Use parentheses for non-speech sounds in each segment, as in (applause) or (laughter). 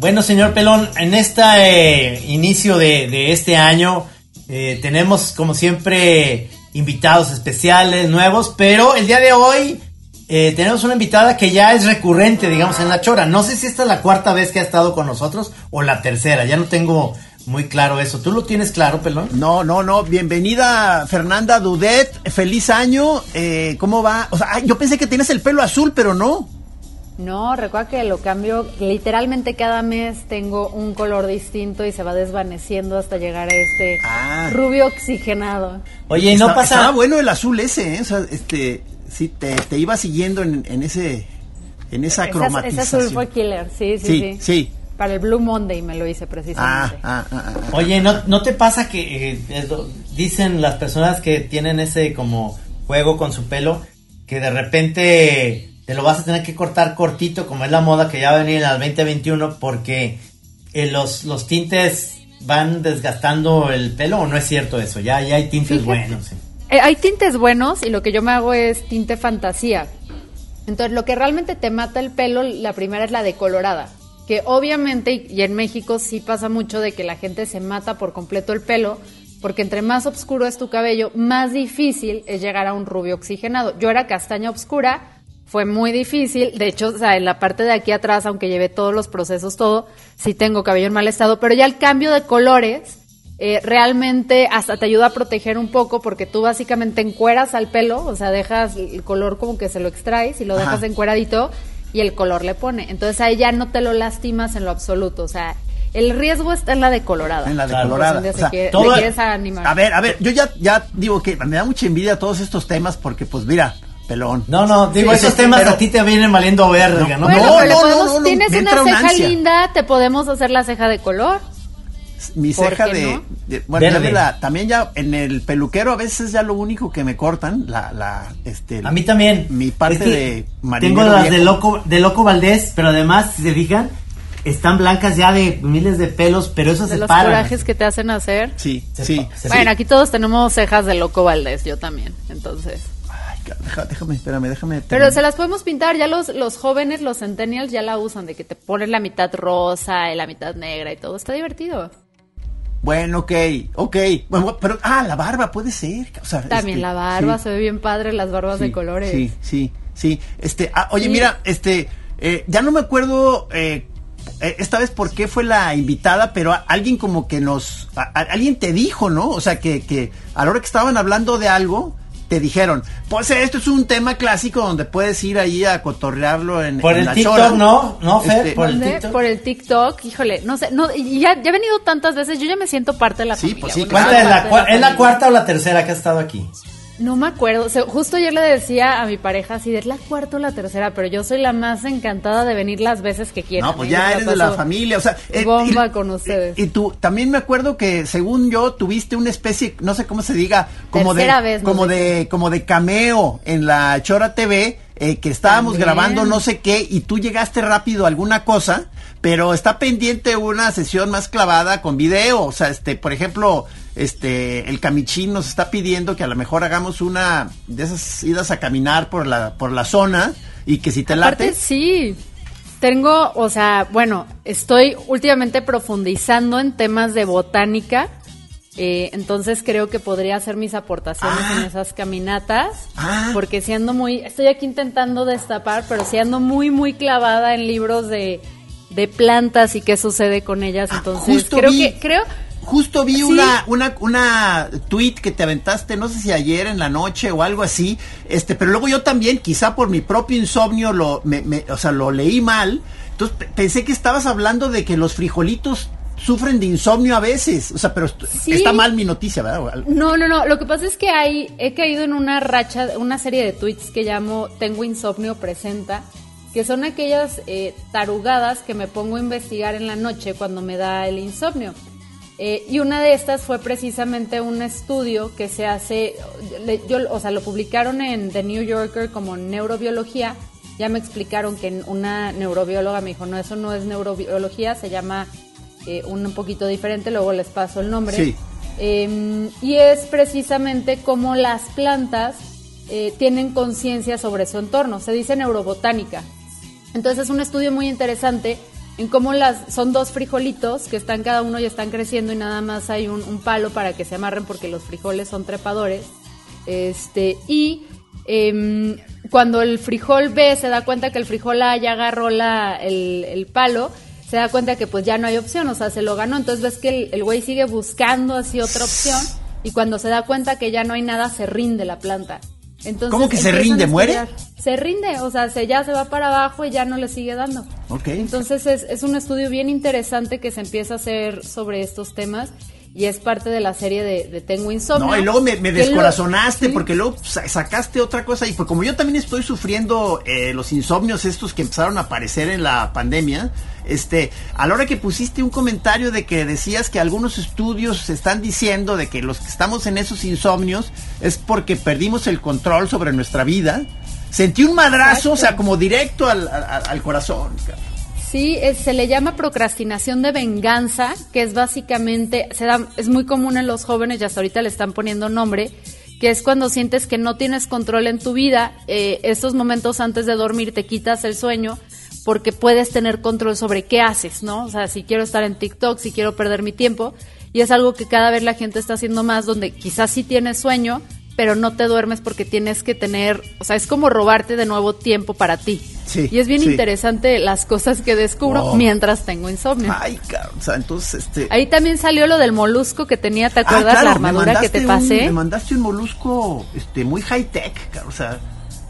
Bueno, señor Pelón, en este eh, inicio de, este año eh, tenemos, como siempre, invitados especiales, nuevos, pero el día de hoy eh, tenemos una invitada que ya es recurrente, digamos, en la chora. No sé si esta es la cuarta vez que ha estado con nosotros o la tercera, ya no tengo muy claro eso. ¿Tú lo tienes claro, Pelón? No, no, no. Bienvenida, Fernanda Dudet. Feliz año. ¿Cómo va? O sea, yo pensé que tienes el pelo azul, pero no. No, recuerda que lo cambio literalmente cada mes tengo un color distinto y se va desvaneciendo hasta llegar a este ah. rubio oxigenado. Oye, no pasa. Estaba bueno el azul ese, ¿eh? O sea, este, sí, te, iba siguiendo en, ese, en esa cromatización. Ese azul fue killer, sí, sí, sí. sí. Para el Blue Monday me lo hice precisamente. Ah, ah, Oye, ¿no, ¿no te pasa que eh, dicen las personas que tienen ese como juego con su pelo que de repente te lo vas a tener que cortar cortito, como es la moda que ya va a venir al 2021, porque eh, los, los tintes van desgastando el pelo, o no es cierto eso, ya, ya hay tintes buenos. Eh, hay tintes buenos y lo que yo me hago es tinte fantasía. Entonces, lo que realmente te mata el pelo, la primera es la decolorada, que obviamente, y en México sí pasa mucho de que la gente se mata por completo el pelo, porque entre más oscuro es tu cabello, más difícil es llegar a un rubio oxigenado. Yo era castaña oscura, fue muy difícil. De hecho, o sea, en la parte de aquí atrás, aunque llevé todos los procesos, todo, sí tengo cabello en mal estado, pero ya el cambio de colores eh, realmente hasta te ayuda a proteger un poco porque tú básicamente encueras al pelo, o sea, dejas el color como que se lo extraes y lo dejas encueradito y el color le pone. Entonces ahí ya no te lo lastimas en lo absoluto, o sea, el riesgo está en la decolorada. En la decolorada. O sea, animar. A ver, a ver, yo ya, ya digo que me da mucha envidia todos estos temas porque pues mira, pelón. No, no, digo, esos temas a ti te vienen valiendo verga, ¿no? no, no, no, tienes una ceja linda, te podemos hacer la ceja de color. Mi ceja de, bueno, también ya en el peluquero a veces ya lo único que me cortan, la, la, este. A mí también. Mi parte de Tengo las de loco, de loco Valdés, pero además, si se fijan, están blancas ya de miles de pelos, pero eso de se los corajes que te hacen hacer. Sí, sí. bueno, aquí todos tenemos cejas de loco Valdés, yo también, entonces déjame, espérame, déjame. Pero se las podemos pintar, ya los, los jóvenes, los centennials ya la usan, de que te ponen la mitad rosa y la mitad negra y todo, está divertido. Bueno, ok, ok. Bueno, pero, ah, la barba puede ser. También este, la barba, se ve bien padre las barbas de colores. Sí, sí, sí. Este, ah, oye, mira, este, eh, ya no me acuerdo eh, eh, esta vez por qué fue la invitada, pero alguien como que nos, alguien te dijo, ¿no? O sea, que, que a la hora que estaban hablando de algo, te dijeron, pues esto es un tema clásico donde puedes ir ahí a cotorrearlo en, por el TikTok, ¿no? No, Fer, este, por el TikTok. Por el TikTok, híjole, no sé, no, ya, ya he venido tantas veces, yo ya me siento parte de la sí, familia. Pues sí, ¿Cuánta es la, ¿Es la cuarta o la tercera que ha estado aquí? No me acuerdo. justo ayer le decía a mi pareja si es la cuarta o la tercera, pero yo soy la más encantada de venir las veces que quieran. No, pues ya eres de la familia, o sea, eh, bomba con ustedes. Y, tú también me acuerdo que según yo tuviste una especie, no sé cómo se diga, como de como de como de cameo en la Chora TV eh, que estábamos grabando no sé qué y tú llegaste rápido a alguna cosa, pero está pendiente una sesión más clavada con video, o sea, este, por ejemplo, este, el Camichín nos está pidiendo que a lo mejor hagamos una de esas idas a caminar por la, por la zona y que si te late. sí. Tengo, o sea, bueno, estoy últimamente profundizando en temas de botánica. Eh, entonces creo que podría hacer mis aportaciones en ah. esas caminatas. Ah. Porque siendo muy, estoy aquí intentando destapar, pero siendo muy, muy clavada en libros de, de plantas y qué sucede con ellas. Ah, entonces creo que, creo, Justo vi una, una, una tweet que te aventaste, no sé si ayer en la noche o algo así, este, pero luego yo también, quizá por mi propio insomnio, lo, me, o sea, lo leí mal. Entonces pensé que estabas hablando de que los frijolitos sufren de insomnio a veces. O sea, pero está mal mi noticia, ¿verdad? No, no, no. Lo que pasa es que hay, he caído en una racha, una serie de tweets que llamo Tengo insomnio presenta, que son aquellas eh, tarugadas que me pongo a investigar en la noche cuando me da el insomnio. Eh, y una de estas fue precisamente un estudio que se hace, yo, o sea, lo publicaron en The New Yorker como neurobiología. Ya me explicaron que una neurobióloga me dijo, no, eso no es neurobiología, se llama eh, un poquito diferente, luego les paso el nombre. Sí. Em, y es precisamente cómo las plantas eh, tienen conciencia sobre su entorno, se dice neurobotánica. Entonces es un estudio muy interesante en cómo las son dos frijolitos que están cada uno y están creciendo y nada más hay un, palo para que se amarren porque los frijoles son trepadores. Este, y em, cuando el frijol ve, se da cuenta que el frijol A ya agarró la, el, palo, se da cuenta que pues ya no hay opción, o sea, se lo ganó. Entonces ves que el güey sigue buscando así otra opción y cuando se da cuenta que ya no hay nada, se rinde la planta. Entonces, ¿Cómo que se rinde? ¿Muere? Se rinde, o sea, se, ya se va para abajo y ya no le sigue dando. Ok. Entonces es, es un estudio bien interesante que se empieza a hacer sobre estos temas y es parte de la serie de, Tengo Insomnio. No, y luego me, descorazonaste porque luego sacaste otra cosa y pues como yo también estoy sufriendo eh, los insomnios estos que empezaron a aparecer en la pandemia, este, a la hora que pusiste un comentario de que decías que algunos estudios están diciendo de que los que estamos en esos insomnios es porque perdimos el control sobre nuestra vida, sentí un madrazo, o sea, como directo al, al, corazón. Sí, se le llama procrastinación de venganza, que es básicamente, se da, es muy común en los jóvenes y hasta ahorita le están poniendo nombre, que es cuando sientes que no tienes control en tu vida, eh, estos momentos antes de dormir te quitas el sueño porque puedes tener control sobre qué haces, ¿no? O sea, si quiero estar en TikTok, si quiero perder mi tiempo, y es algo que cada vez la gente está haciendo más, donde quizás sí tienes sueño, pero no te duermes porque tienes que tener, o sea, es como robarte de nuevo tiempo para ti. Sí, y es bien interesante las cosas que descubro oh. mientras tengo insomnio. Ay, claro, o sea, entonces este Ahí también salió lo del molusco que tenía, ¿te acuerdas ah, la armadura que te pasé? me mandaste un molusco este muy high tech, o sea,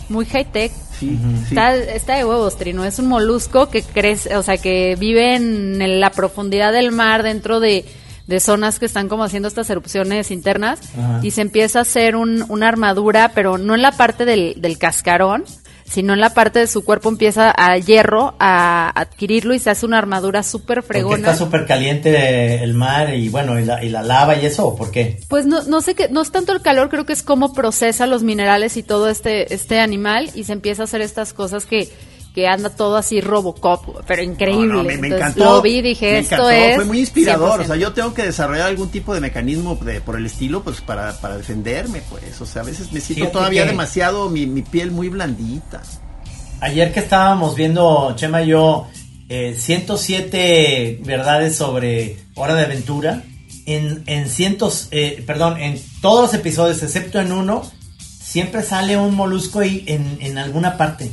muy high tech. Sí, Está, está, de huevos, Trino. Es un molusco que crece, o sea, que vive en la profundidad del mar dentro de de zonas que están como haciendo estas erupciones internas y se empieza a hacer un, una armadura, pero no en la parte del, del cascarón, sino en la parte de su cuerpo empieza a hierro a adquirirlo y se hace una armadura súper fregona. Porque está súper caliente el mar y bueno, y la, y la lava y eso, ¿por qué? Pues no, no sé qué, no es tanto el calor, creo que es cómo procesa los minerales y todo este, este animal y se empieza a hacer estas cosas que que anda todo así Robocop, pero increíble. me, encantó. Lo vi, dije, esto es. Fue muy inspirador. O sea, yo tengo que desarrollar algún tipo de mecanismo de, por el estilo, pues para, para defenderme, pues. O sea, a veces me siento todavía demasiado, mi, mi, piel muy blandita. Ayer que estábamos viendo, Chema y yo, eh, 107 verdades sobre Hora de Aventura, en, en cientos, eh, perdón, en todos los episodios, excepto en uno, siempre sale un molusco ahí en, en alguna parte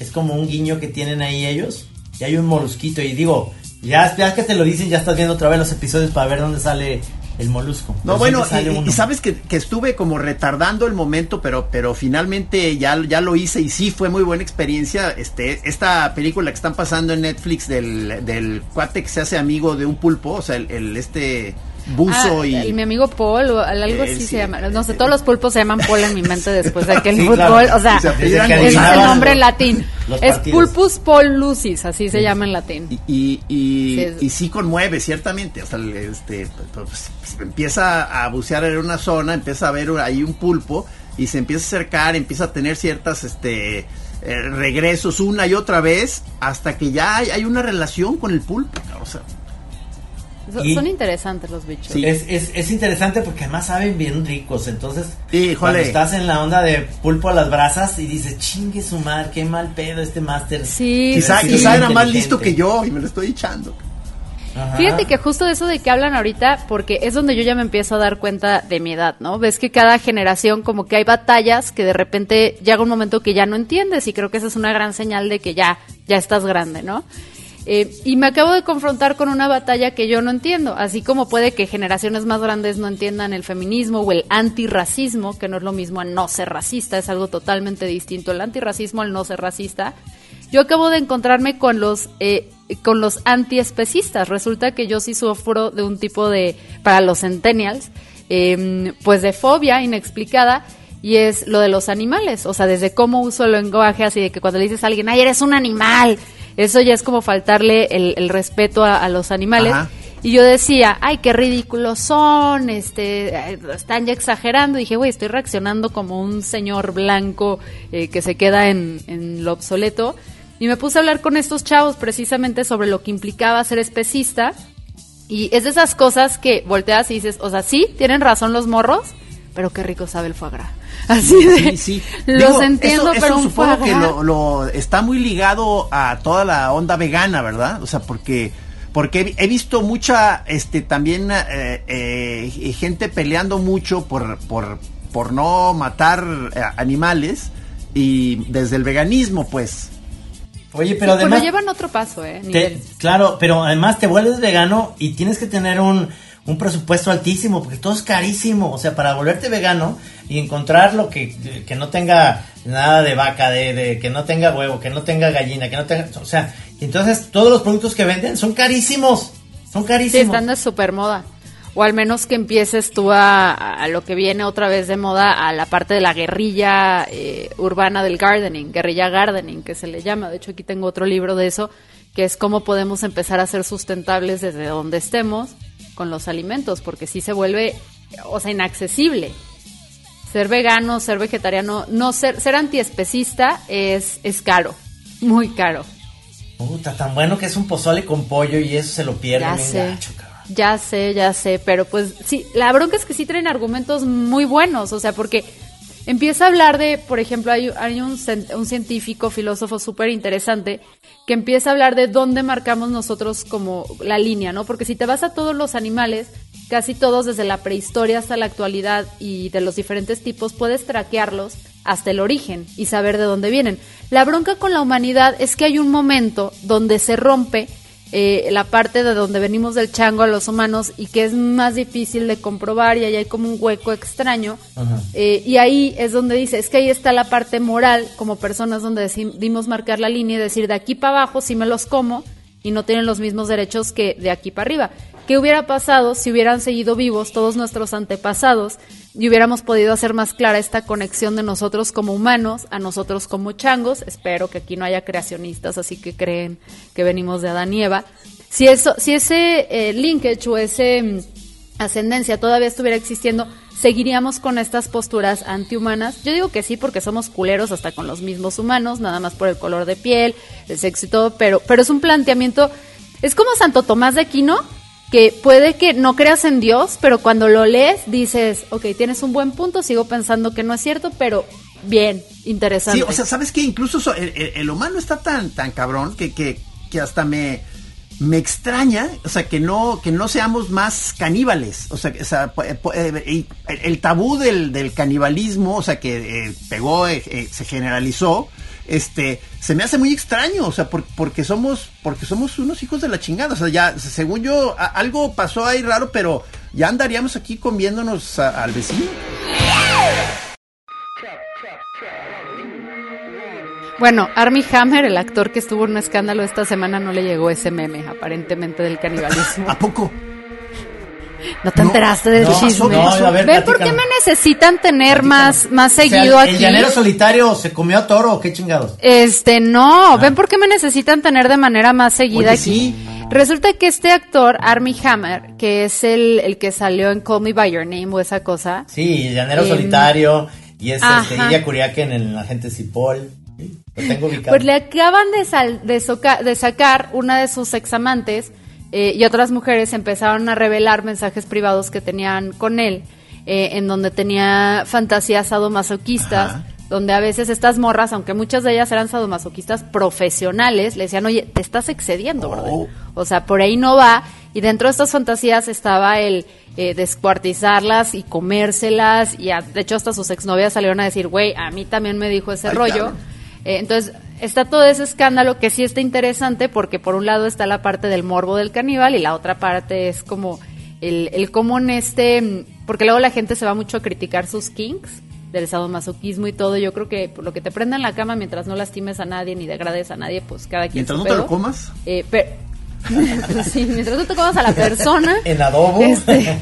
es como un guiño que tienen ahí ellos. Y hay un molusquito. Y digo, ya, ya que te lo dicen, ya estás viendo otra vez los episodios para ver dónde sale el molusco. No, bueno, y, sabes que, estuve como retardando el momento, pero, pero finalmente ya, ya lo hice y sí fue muy buena experiencia. Este, esta película que están pasando en Netflix del, del cuate que se hace amigo de un pulpo, o sea, el este buzo ah, y... mi amigo Paul, o algo así se llama. No sé, todos los pulpos se llaman Paul en mi mente después de aquel fútbol. O sea, es el nombre en latín. Es Pulpus Paul Lucis, así se llama en latín. Y, y, y, sí, conmueve, ciertamente. O sea, este, pues, pues, empieza a bucear en una zona, empieza a ver ahí un pulpo y se empieza a acercar, empieza a tener ciertas... este eh, regresos una y otra vez hasta que ya hay, hay una relación con el pulpo. O sea, son interesantes los bichos. Es, es, es, interesante porque además saben bien ricos. Entonces, cuando estás en la onda de pulpo a las brasas y dices, chingue su madre, qué mal pedo este máster. Sí, quizá, quizá era más listo que yo y me lo estoy echando. Fíjate que justo de eso de que hablan ahorita, porque es donde yo ya me empiezo a dar cuenta de mi edad, ¿no? Ves que cada generación como que hay batallas que de repente llega un momento que ya no entiendes y creo que esa es una gran señal de que ya, ya estás grande, ¿no? Eh, y me acabo de confrontar con una batalla que yo no entiendo, así como puede que generaciones más grandes no entiendan el feminismo o el antirracismo, que no es lo mismo a no ser racista, es algo totalmente distinto el antirracismo al no ser racista. Yo acabo de encontrarme con los eh, con los antiespecistas. Resulta que yo sí sufro de un tipo de para los centennials, em, pues de fobia inexplicada y es lo de los animales, o sea, desde cómo uso el lenguaje así de que cuando le dices a alguien, ay, eres un animal, eso ya es como faltarle el, respeto a, los animales. Y yo decía, ay, qué ridículos son, este, están ya exagerando. Y dije, güey, estoy reaccionando como un señor blanco eh, que se queda en, en, lo obsoleto. Y me puse a hablar con estos chavos precisamente sobre lo que implicaba ser especista. Y es de esas cosas que volteas y dices, o sea, sí, tienen razón los morros, pero qué rico sabe el foie gras. Así de, sí, los entiendo, pero supongo que lo, está muy ligado a toda la onda vegana, ¿verdad? O sea, porque porque he, visto mucha, este, también eh, eh, gente peleando mucho por, por, por no matar eh, animales y desde el veganismo, pues. Oye, pero además. Pero llevan otro paso, ¿eh? claro, pero además te vuelves vegano y tienes que tener un, un presupuesto altísimo, porque todo es carísimo. O sea, para volverte vegano y encontrar lo que, que no tenga nada de vaca, de, de, que no tenga huevo, que no tenga gallina, que no tenga. O sea, entonces todos los productos que venden son carísimos. Son carísimos. Sí, están de super moda. O al menos que empieces tú a, a, lo que viene otra vez de moda, a la parte de la guerrilla eh, urbana del gardening, guerrilla gardening, que se le llama. De hecho, aquí tengo otro libro de eso, que es cómo podemos empezar a ser sustentables desde donde estemos con los alimentos, porque si se vuelve, o sea, inaccesible. Ser vegano, ser vegetariano, no ser, ser antiespecista es, es caro, muy caro. Puta, tan bueno que es un pozole con pollo y eso se lo pierde ya sé, Ya sé, ya sé, pero pues sí, la bronca es que sí traen argumentos muy buenos, o sea, porque empieza a hablar de, por ejemplo, hay, un, un científico, filósofo súper interesante que empieza a hablar de dónde marcamos nosotros como la línea, ¿no? Porque si te vas a todos los animales, casi todos desde la prehistoria hasta la actualidad y de los diferentes tipos, puedes traquearlos hasta el origen y saber de dónde vienen. La bronca con la humanidad es que hay un momento donde se rompe eh, la parte de donde venimos del chango a los humanos y que es más difícil de comprobar y ahí hay como un hueco extraño. Eh, y ahí es donde dice, es que ahí está la parte moral como personas donde decidimos marcar la línea y decir, de aquí para abajo si me los como y no tienen los mismos derechos que de aquí para arriba. ¿Qué hubiera pasado si hubieran seguido vivos todos nuestros antepasados y hubiéramos podido hacer más clara esta conexión de nosotros como humanos a nosotros como changos? Espero que aquí no haya creacionistas, así que creen que venimos de Adán y Eva. Si, eso, si ese eh, linkage o ese mm, ascendencia todavía estuviera existiendo, ¿seguiríamos con estas posturas antihumanas? Yo digo que sí, porque somos culeros hasta con los mismos humanos, nada más por el color de piel, el sexo y todo, pero, pero es un planteamiento, es como Santo Tomás de Aquino, que puede que no creas en Dios, pero cuando lo lees dices, ok, tienes un buen punto, sigo pensando que no es cierto, pero bien, interesante. Sí, o sea, ¿sabes qué? Incluso el, humano está tan, tan cabrón que, que, que hasta me, me extraña, o sea, que no, que no seamos más caníbales. O sea, o sea eh, el, tabú del, del, canibalismo, o sea, que eh, pegó, eh, se generalizó, este, se me hace muy extraño, o sea, porque somos, porque somos unos hijos de la chingada, o sea, ya, según yo, algo pasó ahí raro, pero ya andaríamos aquí comiéndonos al vecino. Bueno, Army Hammer, el actor que estuvo en un escándalo esta semana, no le llegó ese meme, aparentemente, del canibalismo. (laughs) ¿A poco? ¿No te enteraste del chisme? ¿Ven por qué me necesitan tener más, más seguido aquí? ¿El llanero solitario se comió a toro o qué chingados? Este, no. Ah. ¿Ven por qué me necesitan tener de manera más seguida aquí? Resulta que este actor, Army Hammer, que es el, el que salió en Call Me By Your Name o esa cosa. Sí, el llanero em, solitario y es este, Ilia Kuriaken en el agente Cipoll. Lo tengo ubicado. Pues le acaban de, de, de sacar una de sus examantes eh, y otras mujeres empezaron a revelar mensajes privados que tenían con él, eh, en donde tenía fantasías sadomasoquistas, donde a veces estas morras, aunque muchas de ellas eran sadomasoquistas profesionales, le decían, oye, te estás excediendo, oh. O sea, por ahí no va. Y dentro de estas fantasías estaba el eh, descuartizarlas y comérselas. Y de hecho hasta sus exnovias salieron a decir, güey, a mí también me dijo ese rollo. entonces, está todo ese escándalo que sí está interesante porque por un lado está la parte del morbo del caníbal y la otra parte es como el, el cómo en este, porque luego la gente se va mucho a criticar sus kinks del sadomasoquismo y todo, yo creo que por lo que te prenda en la cama mientras no lastimes a nadie ni degrades a nadie, pues cada quien Mientras no te lo comas. Eh, (laughs) sí, mientras no te comas a la persona. (laughs) en adobo. Este,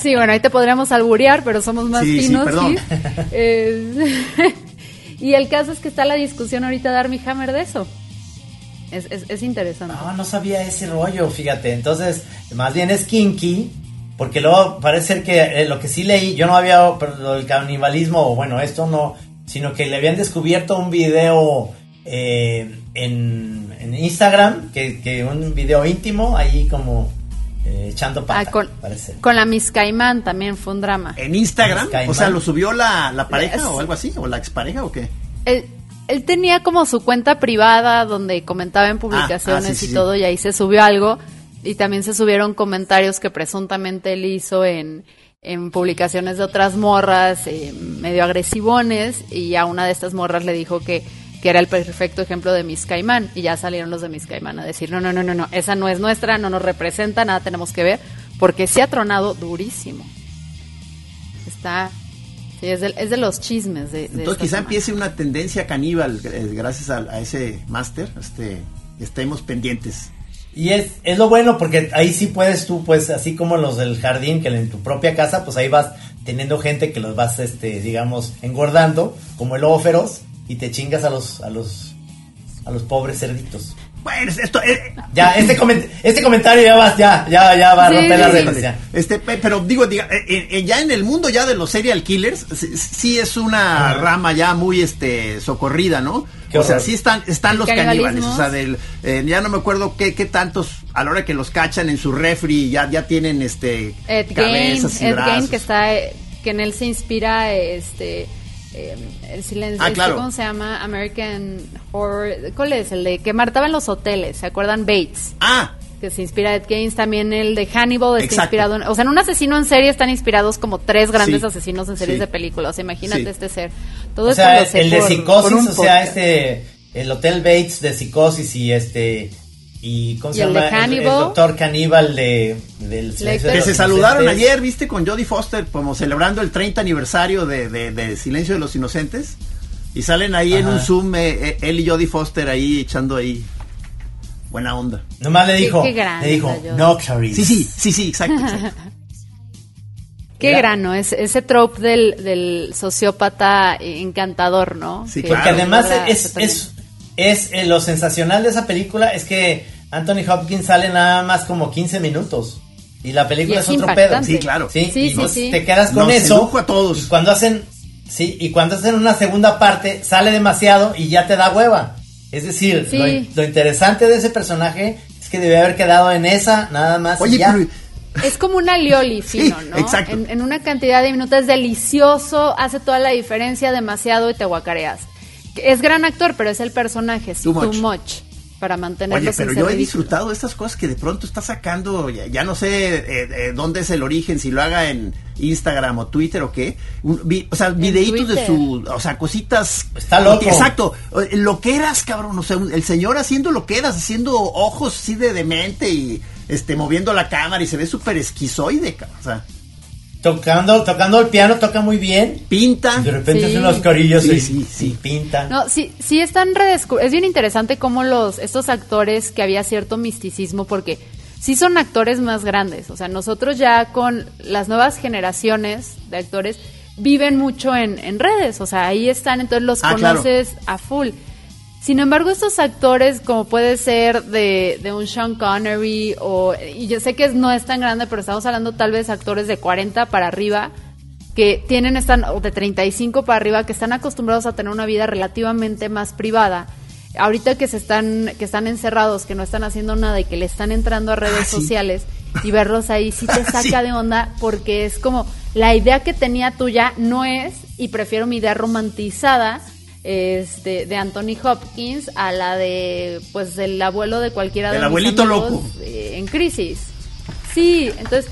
sí, bueno, ahí te podríamos alburear, pero somos más finos. Sí, (laughs) eh, y el caso es que está la discusión ahorita de Army Hammer de eso. Es, es, interesante. No, no sabía ese rollo, fíjate. Entonces, más bien es kinky, porque luego parece ser que eh, lo que sí leí, yo no había, pero el canibalismo, bueno, esto no, sino que le habían descubierto un video eh, en, en, Instagram, que, que, un video íntimo, ahí como eh, echando pata. Ah, con, con, la Miss Caimán también fue un drama. ¿En Instagram? O sea, ¿lo subió la, la pareja o algo así? ¿O la expareja o qué? Él, él, tenía como su cuenta privada donde comentaba en publicaciones ah, ah, y todo, y ahí se subió algo. Y también se subieron comentarios que presuntamente él hizo en, en publicaciones de otras morras, eh, medio agresivones, y a una de estas morras le dijo que que era el perfecto ejemplo de Miss Caimán, y ya salieron los de Miss Caimán a decir, no, no, no, no, no, esa no es nuestra, no nos representa, nada tenemos que ver, porque se ha tronado durísimo. Está, sí, es de, es de los chismes. De, Entonces quizá empiece una tendencia caníbal eh, gracias a, ese máster, este, estemos pendientes. Y es, es lo bueno porque ahí sí puedes tú, pues así como los del jardín, que en tu propia casa, pues ahí vas teniendo gente que los vas, este, digamos, engordando, como el lobo feroz, y te chingas a los a los a los pobres cerditos. Bueno, esto eh, ya este este comentario ya va ya ya ya va a romper la regla. Este pero digo diga, eh, eh, ya en el mundo ya de los serial killers sí, es una rama ya muy este socorrida, ¿no? o sea, sí están están los caníbales, o sea, del ya no me acuerdo qué, qué tantos a la hora que los cachan en su refri ya ya tienen este Ed cabezas Ed que está que en él se inspira este eh, el silencio, ah, ¿cómo se llama? American Horror, ¿cuál es? El de que martaban los hoteles, ¿se acuerdan? Bates. Ah. Que se inspira de Gaines, también el de Hannibal está inspirado, o sea, en un asesino en serie están inspirados como tres grandes asesinos en series de películas, imagínate este ser. Todo o sea, el de psicosis, o sea, este, el Hotel Bates de psicosis y este y ¿cómo se llama? El, doctor caníbal de, del Silencio Que se saludaron ayer, ¿viste? Con Jodie Foster, como celebrando el 30 aniversario de, de, Silencio de los Inocentes. Y salen ahí en un Zoom, eh, eh, él y Jodie Foster ahí echando ahí buena onda. Nomás le dijo, le dijo, no, Clarice. Sí, sí, sí, sí, exacto, (laughs) Qué grano, es, ese trope del, del sociópata encantador, ¿no? Sí, Porque además es, es, es, eh, lo sensacional de esa película es que Anthony Hopkins sale nada más como 15 minutos. Y la película es, otro pedo. Sí, claro. Sí, y te quedas con eso. a todos. Y cuando hacen, sí, y cuando hacen una segunda parte, sale demasiado y ya te da hueva. Es decir, lo, interesante de ese personaje es que debe haber quedado en esa, nada más. Oye, ya. Es como un alioli (laughs) fino, ¿no? Exacto. En, una cantidad de minutos es delicioso, hace toda la diferencia demasiado y te guacareas. Es gran actor, pero es el personaje, too, too much para mantenerlo Oye, pero yo he disfrutado estas cosas que de pronto está sacando, ya, no sé eh, eh, dónde es el origen, si lo haga en Instagram o Twitter o qué, o sea, videitos de su, o sea, cositas. Está loco. Exacto, lo que eras, cabrón, o sea, el señor haciendo lo que eras, haciendo ojos así de demente y este moviendo la cámara y se ve súper esquizoide, o sea. Tocando, tocando el piano, toca muy bien. Pinta. De repente hace unos corillos y, sí, sí, pinta. No, sí, sí están redescubriendo. Es bien interesante cómo los, estos actores que había cierto misticismo, porque sí son actores más grandes. O sea, nosotros ya con las nuevas generaciones de actores viven mucho en, en redes. O sea, ahí están, entonces los ah, conoces a full. Sin embargo, estos actores, como puede ser de, de, un Sean Connery, o, y yo sé que no es tan grande, pero estamos hablando tal vez actores de 40 para arriba, que tienen, están, o de 35 para arriba, que están acostumbrados a tener una vida relativamente más privada. Ahorita que se están, que están encerrados, que no están haciendo nada y que le están entrando a redes ah, sociales y verlos ahí sí te (laughs) saca de onda porque es como la idea que tenía tuya no es y prefiero mi idea romantizada este, de Anthony Hopkins a la de pues el abuelo de cualquiera de el abuelito loco. eh, en crisis. Sí entonces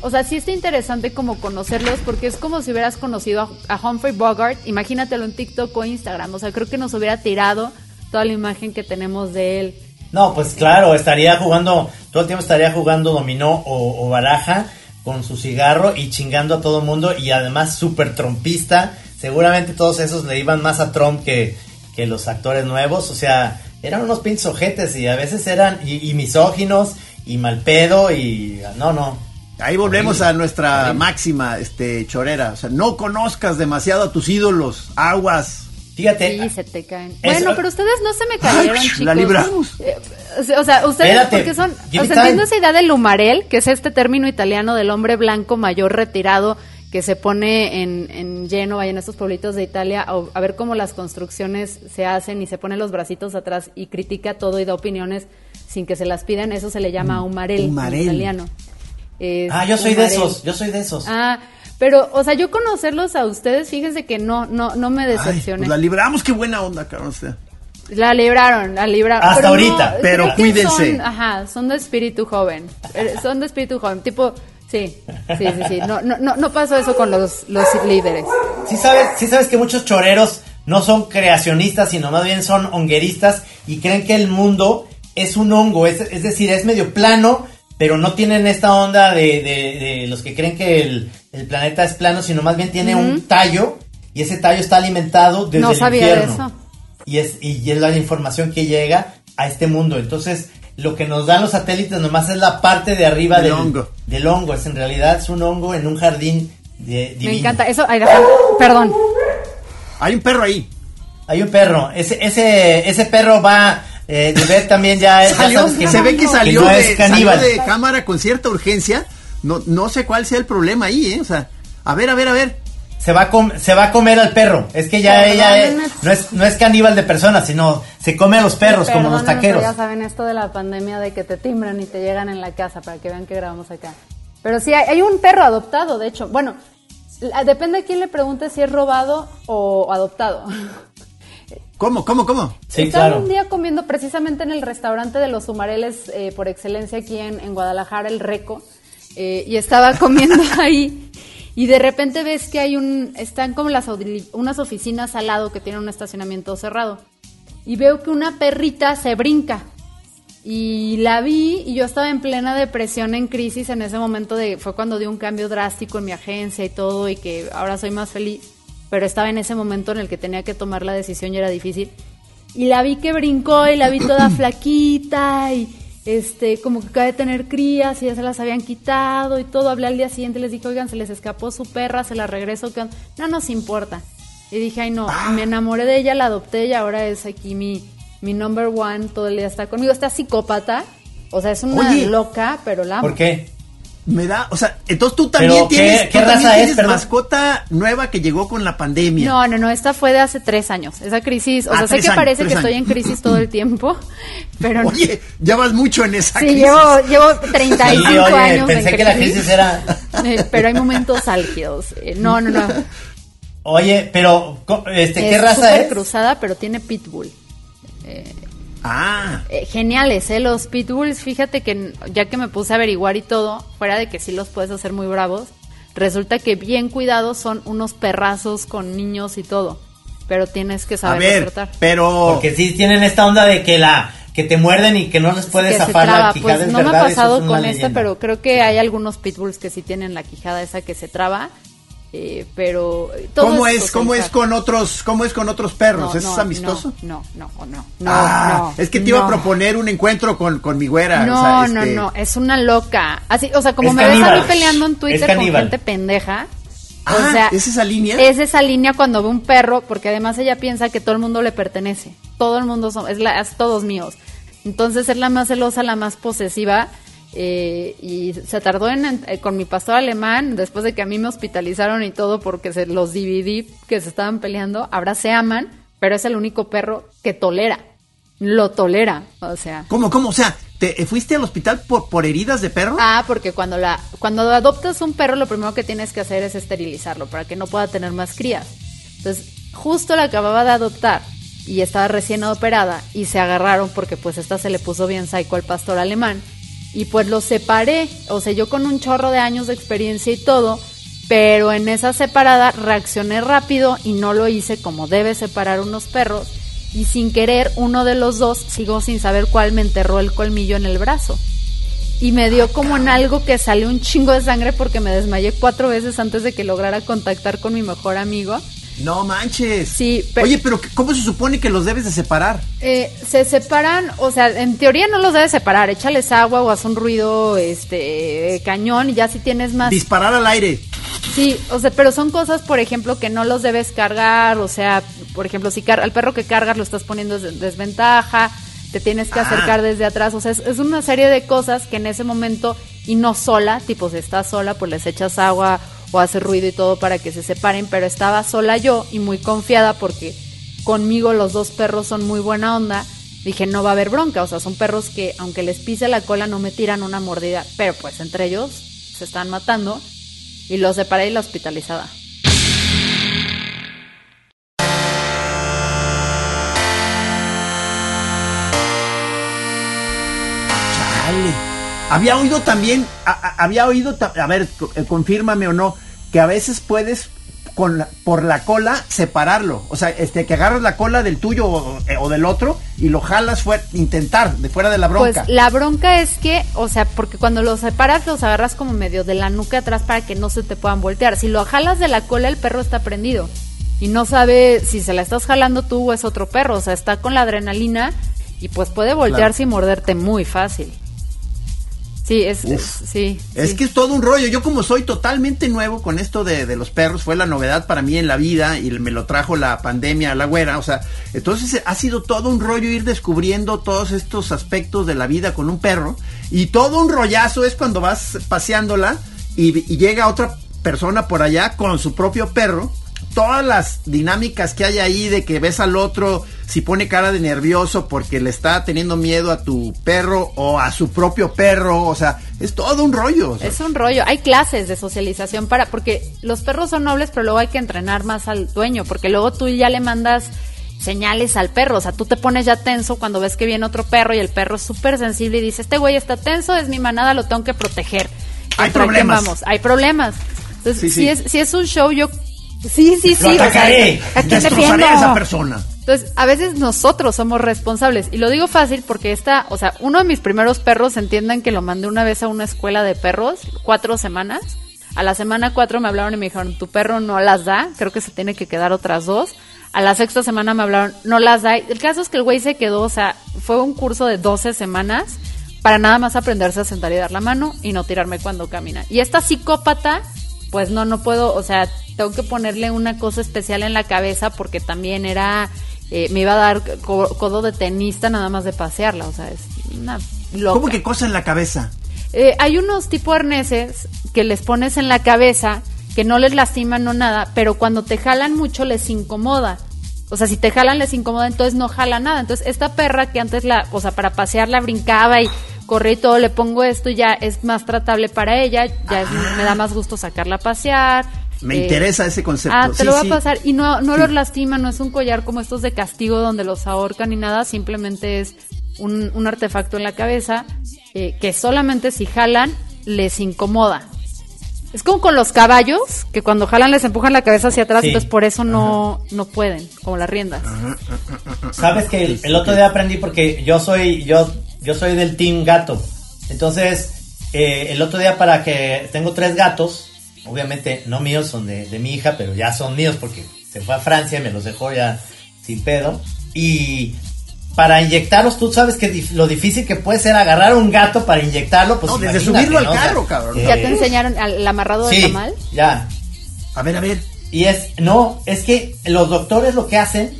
o sea sí está interesante como conocerlos porque es como si hubieras conocido a, Humphrey Bogart. Imagínatelo en TikTok o Instagram. O sea creo que nos hubiera tirado toda la imagen que tenemos de él. No pues claro estaría jugando todo el tiempo estaría jugando dominó o, o baraja con su cigarro y chingando a todo el mundo y además súper trompista seguramente todos esos le iban más a Trump que, que los actores nuevos, o sea, eran unos pinches ojetes y a veces eran y, misóginos y mal pedo y no, no. Ahí volvemos a nuestra máxima este chorera, o sea, no conozcas demasiado a tus ídolos, aguas. Fíjate. Sí, se te caen. bueno, pero ustedes no se me cayeron, chicos. La libramos. Eh, o sea, ustedes porque son, o sea, entiendo esa idea del lumarel, que es este término italiano del hombre blanco mayor retirado que se pone en, en Génova y en estos pueblitos de Italia a, ver cómo las construcciones se hacen y se pone los bracitos atrás y critica todo y da opiniones sin que se las pidan, eso se le llama un marel, en italiano. ah, yo soy de esos, yo soy de esos. Ah, pero, o sea, yo conocerlos a ustedes, fíjense que no, no, no me decepcioné. pues la libramos, qué buena onda, cabrón. La libraron, la libraron. Hasta ahorita, pero cuídense. Son, ajá, son de espíritu joven. Eh, son de espíritu joven, tipo, sí, sí, sí, sí. No, no, no, no pasó eso con los, los líderes. Sí sabes, sí sabes que muchos choreros no son creacionistas, sino más bien son hongueristas y creen que el mundo es un hongo, es, es decir, es medio plano, pero no tienen esta onda de, de, los que creen que el, el, planeta es plano, sino más bien tiene un tallo y ese tallo está alimentado desde no el sabía infierno. Y es, y es la información que llega a este mundo. Entonces, lo que nos dan los satélites nomás es la parte de arriba del, hongo. Del hongo. Es en realidad es un hongo en un jardín de, divino. Me encanta. Eso, perdón. Hay un perro ahí. Hay un perro. Ese, ese, ese perro va eh, ver también ya, se ve que salió, de, de cámara con cierta urgencia. No, no sé cuál sea el problema ahí, ¿eh? O sea, a ver, a ver, a ver. Se va, a se va a comer al perro. Es que ya ella no, es, no es caníbal de personas, sino se come a los perros como los taqueros. Ya saben esto de la pandemia de que te timbran y te llegan en la casa para que vean que grabamos acá. Pero sí, hay, un perro adoptado, de hecho. Bueno, depende de quién le pregunte si es robado o adoptado. (laughs) ¿Cómo, cómo, cómo? Sí, Estaba un día comiendo precisamente en el restaurante de los Sumareles eh, por excelencia aquí en, Guadalajara, El Reco, eh, y estaba comiendo (laughs) ahí y de repente ves que hay un, están como las unas oficinas al lado que tienen un estacionamiento cerrado y veo que una perrita se brinca y la vi y yo estaba en plena depresión, en crisis en ese momento de, fue cuando di un cambio drástico en mi agencia y todo y que ahora soy más feliz pero estaba en ese momento en el que tenía que tomar la decisión y era difícil. Y la vi que brincó y la vi toda (clears throat) flaquita y este como que acaba de tener crías y ya se las habían quitado y todo. Hablé al día siguiente, les dije, oigan, se les escapó su perra, se la regreso, que no nos importa. Y dije, ay no, ah. me enamoré de ella, la adopté y ahora es aquí mi, mi number one, todo el día está conmigo. Está psicópata, o sea, es una loca, pero la amo. ¿Por qué? Me da, o sea, entonces tú también tienes, ¿qué, raza es, mascota nueva que llegó con la pandemia. No, no, no, esta fue de hace tres años. Esa crisis, o ah, sea, sé que parece que estoy en crisis todo el tiempo, pero Oye, ya vas mucho en esa sí, crisis. llevo, llevo 35 sí, oye, años pensé que la crisis era... Eh, pero hay momentos álgidos. Eh, no, no, no. Oye, pero, este, ¿qué raza es? cruzada, pero tiene pitbull. Eh, Ah. Eh, geniales, ¿eh? Los pitbulls, fíjate que ya que me puse a averiguar y todo, fuera de que sí los puedes hacer muy bravos, resulta que bien cuidados son unos perrazos con niños y todo. Pero tienes que saber tratar. Pero. Porque sí tienen esta onda de que la que te muerden y que no les puedes zafar la quijada. Pues no me ha pasado con este, pero creo que hay algunos pitbulls que sí tienen la quijada esa que se traba eh, pero cómo es cómo es con otros cómo es con otros perros es amistoso no no no ah, no, es que te iba a proponer un encuentro con, con mi güera no no este no es una loca así o sea como me ves a mí peleando en Twitter con gente pendeja o ah, sea, ¿es esa línea? Es esa línea cuando ve un perro, porque además ella piensa que todo el mundo le pertenece. Todo el mundo son, es, la, es todos míos. Entonces es la más celosa, la más posesiva. Eh, y se tardó en, eh, con mi pastor alemán, después de que a mí me hospitalizaron y todo porque se los dividí que se estaban peleando, ahora se aman, pero es el único perro que tolera, lo tolera, o sea. ¿Cómo, cómo? O sea, ¿te fuiste al hospital por, por heridas de perro? Ah, porque cuando, la, cuando adoptas un perro lo primero que tienes que hacer es esterilizarlo para que no pueda tener más crías. Entonces, justo la acababa de adoptar y estaba recién operada y se agarraron porque pues esta se le puso bien psycho al pastor alemán y pues los separé, o sea, yo con un chorro de años de experiencia y todo, pero en esa separada reaccioné rápido y no lo hice como debe separar unos perros y sin querer uno de los dos, sigo sin saber cuál, me enterró el colmillo en el brazo. Y me dio como en algo que salió un chingo de sangre porque me desmayé cuatro veces antes de que lograra contactar con mi mejor amigo. No manches. Sí, pero, Oye, pero ¿cómo se supone que los debes de separar? Eh, se separan, o sea, en teoría no los debes separar. Échales agua o haz un ruido, este, cañón y ya si tienes más. Disparar al aire. Sí, o sea, pero son cosas, por ejemplo, que no los debes cargar. O sea, por ejemplo, si al perro que cargas lo estás poniendo en desventaja, te tienes que ah. acercar desde atrás. O sea, es, es una serie de cosas que en ese momento, y no sola, tipo, si estás sola, pues les echas agua o hace ruido y todo para que se separen, pero estaba sola yo y muy confiada porque conmigo los dos perros son muy buena onda. Dije, no va a haber bronca, o sea, son perros que aunque les pise la cola no me tiran una mordida, pero pues entre ellos se estaban matando y los separé y la hospitalizada. Había oído también, había oído, a ver, eh, confírmame o no, que a veces puedes con por la cola separarlo. O sea, este que agarras la cola del tuyo o, eh, del otro y lo jalas fuera, intentar de fuera de la bronca. Pues la bronca es que, o sea, porque cuando los separas los agarras como medio de la nuca atrás para que no se te puedan voltear. Si lo jalas de la cola el perro está prendido y no sabe si se la estás jalando tú o es otro perro, o sea, está con la adrenalina y pues puede voltearse y morderte muy fácil. Sí, es, sí. Es que es todo un rollo. Yo como soy totalmente nuevo con esto de, los perros, fue la novedad para mí en la vida y me lo trajo la pandemia a la güera. O sea, entonces ha sido todo un rollo ir descubriendo todos estos aspectos de la vida con un perro. Y todo un rollazo es cuando vas paseándola y, y llega otra persona por allá con su propio perro todas las dinámicas que hay ahí de que ves al otro si pone cara de nervioso porque le está teniendo miedo a tu perro o a su propio perro, o sea, es todo un rollo. Es un rollo. Hay clases de socialización para porque los perros son nobles, pero luego hay que entrenar más al dueño, porque luego tú ya le mandas señales al perro, o sea, tú te pones ya tenso cuando ves que viene otro perro y el perro es súper sensible y dice, este güey está tenso, es mi manada, lo tengo que proteger. Hay problemas. Vamos, hay problemas. Entonces, Si, es, si es un show, yo Sí, sí, sí. Lo atacaré. O sea, a esa persona. Entonces, a veces nosotros somos responsables. Y lo digo fácil porque esta, o sea, uno de mis primeros perros, entiendan que lo mandé una vez a una escuela de perros, cuatro semanas. A la semana cuatro me hablaron y me dijeron, tu perro no las da, creo que se tiene que quedar otras dos. A la sexta semana me hablaron, no las da. El caso es que el güey se quedó, o sea, fue un curso de 12 semanas para nada más aprenderse a sentar y dar la mano y no tirarme cuando camina. Y esta psicópata, pues no, no puedo, o sea, tengo que ponerle una cosa especial en la cabeza porque también era, eh, me iba a dar codo de tenista nada más de pasearla, o sea, es una loca. ¿Cómo que cosa en la cabeza? Eh, hay unos tipo arneses que les pones en la cabeza que no les lastiman no nada, pero cuando te jalan mucho les incomoda. O sea, si te jalan les incomoda, entonces no jala nada. Entonces, esta perra que antes la, o sea, para pasearla brincaba y corría y todo, le pongo esto y ya es más tratable para ella, ya me da más gusto sacarla a pasear, me eh, interesa ese concepto. Ah, te lo voy a pasar. Y no, no los lastima, no es un collar como estos de castigo donde los ahorcan ni nada, simplemente es un, artefacto en la cabeza eh, que solamente si jalan les incomoda. Es como con los caballos, que cuando jalan les empujan la cabeza hacia atrás, entonces por eso no, no pueden, como las riendas. Sabes que el, otro día aprendí porque yo soy, yo, yo soy del team gato. Entonces, eh, el otro día para que tengo tres gatos, obviamente no míos, son de, mi hija, pero ya son míos porque se fue a Francia y me los dejó ya sin pedo. Y para inyectarlos, tú sabes que lo difícil que puede ser agarrar un gato para inyectarlo, pues no, desde subirlo al carro, cabrón. ¿Ya te enseñaron el amarrado sí, de tamal? ya. A ver, a ver. Y es, no, es que los doctores lo que hacen